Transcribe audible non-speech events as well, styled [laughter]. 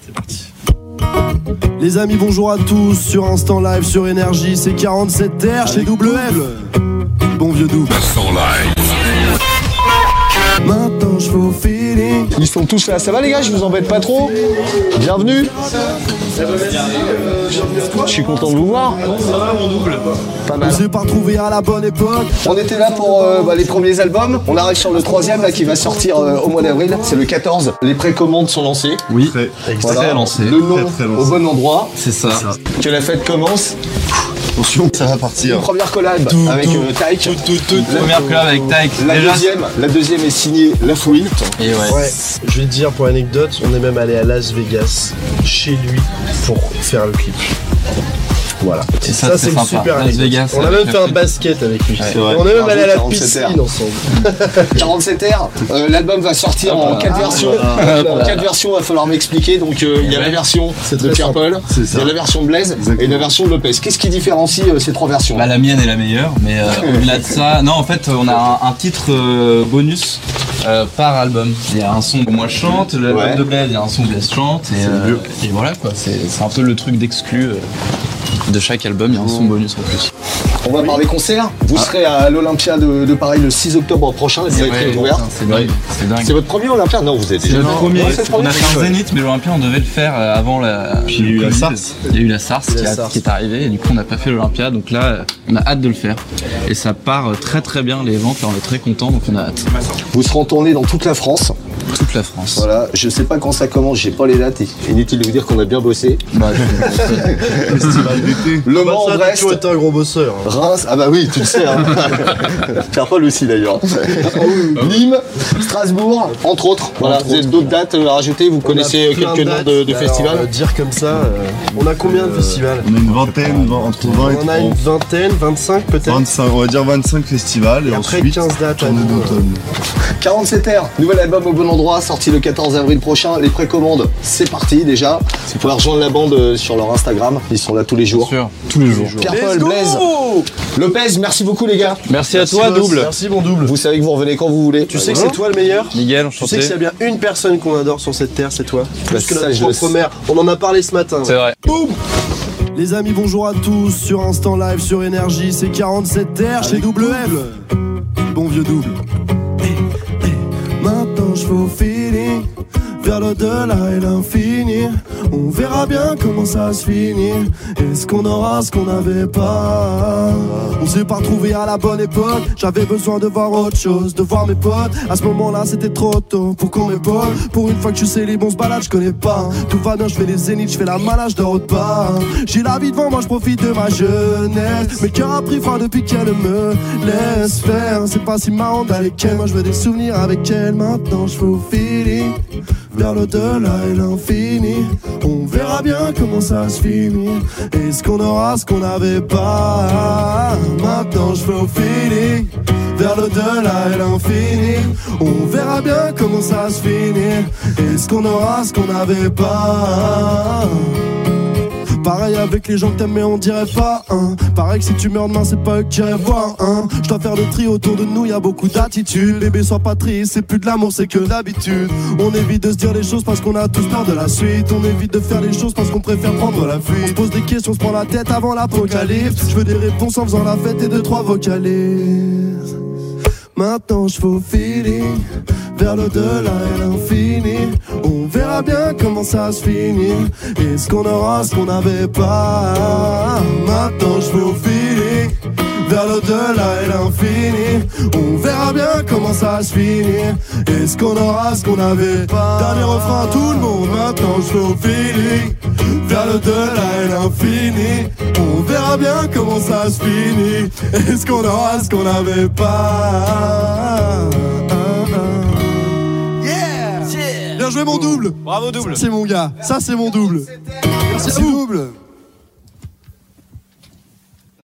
C'est parti. Les amis, bonjour à tous sur Instant Live sur Énergie, c'est 47 terres chez Double F. Bon vieux double. Maintenant Ils sont tous là. Ça va les gars, je vous embête pas trop Bienvenue. Je suis content de vous voir. Pas On mal. s'est pas retrouvé à la bonne époque. On était là pour euh, bah, les premiers albums. On arrive sur le troisième là qui va sortir euh, au mois d'avril. C'est le 14. Les précommandes sont lancées. Oui, Voilà. très lancé. Le nom Très, très lancé. au bon endroit. C'est ça. Que la fête commence. Attention, ça va partir. Une première collab avec euh, Taïk. Première collab avec Taïk. La Déjà, deuxième, la deuxième est signée La Fouine. Et ouais. Ouais, je vais te dire pour l'anecdote, on est même allé à Las Vegas, chez lui, pour faire le clip. Voilà. Et ça, Ça, c'est une super Las. Vegas, On a même fait un basket avec lui. Ouais. Et vrai. on est même allé à la 47 piscine [laughs] heures. ensemble. 47 R. Euh, L'album va sortir en quatre versions. En quatre versions, va falloir m'expliquer. Donc euh, il y a la version de C'est ça. il y a la version de Blaise et la version de Lopez. Qu'est-ce qui différencie euh, ces trois versions? Bah, la mienne est la meilleure, mais euh, [laughs] au-delà de ça, non, en fait, on a un, un titre euh, bonus euh, par album. Il y a un son où moi je chante, l'album Ouais. de Blaise, il y a un son où Blaise chante, et, euh, et voilà quoi. C'est c'est un peu le truc d'exclu. euh, de chaque album, il y a un son bonus en plus. On va parler concert. Vous serez à l'Olympia de, de Paris le 6 octobre prochain. Billetterie est ouverte. putain, C'est dingue. C'est dingue. C'est votre premier Olympia Non, vous êtes C'est déjà. notre premier. On a premier. fait un Zénith, mais l'Olympia, on devait le faire euh, avant la. Puis il y a eu la. SARS. Il y a eu la SARS, qui, la a- SARS. qui est arrivée, et du coup, on n'a pas fait l'Olympia. Donc là, euh, on a hâte de le faire. Et ça part euh, très très bien, les ventes. Là, on est très content, donc on a hâte. Vous serez en tournée dans toute la France. Toute la France. Voilà. Je sais pas quand ça commence. J'ai pas les dates. Inutile de vous dire qu'on a bien bossé. Bah, je- [laughs] Festival d'été. Le Bah, Mans, ça, t'as Brest, été un gros bosseur. hein. Reims, ah bah oui, tu le sais. Hein. [laughs] Pierre-Paul aussi d'ailleurs. Nîmes, Strasbourg, entre autres. Voilà, vous avez d'autres dates à rajouter Vous connaissez On plein quelques noms de, de Alors, festivals euh, Dire comme ça, euh, on a combien de festivals On a une vingtaine, vingt- entre 20 et On en a une 30. vingtaine, 25 peut-être 25, on va dire 25 festivals et, Et après, ensuite 15 dates à d'automne. 47 R, nouvel album au bon endroit, sorti le 14 avril prochain. Les précommandes, c'est parti déjà. Vous pouvez rejoindre la bande euh, sur leur Instagram, ils sont là tous les jours. sûr, tous les jours. Pierre-Paul, Blaise, Lopez, merci beaucoup les gars. Merci à toi, double. Merci mon double. Vous savez que vous revenez quand vous voulez. Tu sais que c'est toi le meilleur Miguel, Tu sais que s'il y a bien une personne qu'on adore sur cette terre, c'est toi. Plus Bah, que ça, notre propre mère. On en a parlé ce matin. C'est vrai. Les amis, bonjour à tous sur Instant Live sur Énergie, c'est 47 terres chez Double F. Bon vieux double. Eh, eh, Maintenant je vais au feeling, vers l'au-delà et l'infini. On verra bien comment ça se finit. Est-ce qu'on aura ce qu'on n'avait pas? On s'est pas retrouvé à la bonne époque. J'avais besoin de voir autre chose, de voir mes potes. À ce moment-là, c'était trop tôt pour qu'on m'épaule. Pour une fois que je sais les bons se balade, je connais pas. Tout va bien, je fais les zéniths, je fais la malade, je dors pas. J'ai la vie devant moi, je profite de ma jeunesse. Mais cœur a pris froid depuis qu'elle me laisse faire. C'est pas si marrant d'aller qu'elle. Moi, je veux des souvenirs avec elle. Maintenant, je fais au feeling. Vers l'au-delà et l'infini. On verra bien comment ça se finit. Est-ce qu'on aura ce qu'on n'avait pas? Maintenant, je fais au feeling. Vers l'au-delà et l'infini. On verra bien comment ça se finit. Est-ce qu'on aura ce qu'on n'avait pas? Avec les gens que t'aimes mais on dirait pas hein. Pareil que si tu meurs demain c'est pas eux que j'irai voir hein. Je dois faire le tri autour de nous y a beaucoup d'attitude Bébé sois pas triste c'est plus de l'amour c'est que d'habitude. On évite de se dire les choses parce qu'on a tous peur de la suite. On évite de faire les choses parce qu'on préfère prendre la fuite. On se pose des questions, on se prend la tête avant l'apocalypse. Je veux des réponses en faisant la fête et deux trois vocalises. Maintenant je feeling vers l'au-delà et l'infini. On verra bien comment ça se finit. Est-ce qu'on aura ce qu'on n'avait pas Maintenant je fais au feeling vers l'au-delà et l'infini. On verra bien comment ça se finit. Est-ce qu'on aura ce qu'on n'avait pas Dernier refrain tout le monde. Maintenant je fais au feeling vers l'au-delà et l'infini. On verra bien comment ça se finit. Est-ce qu'on aura ce qu'on n'avait pas joué mon double. Bravo double. C'est mon gars, ça c'est mon double. Merci double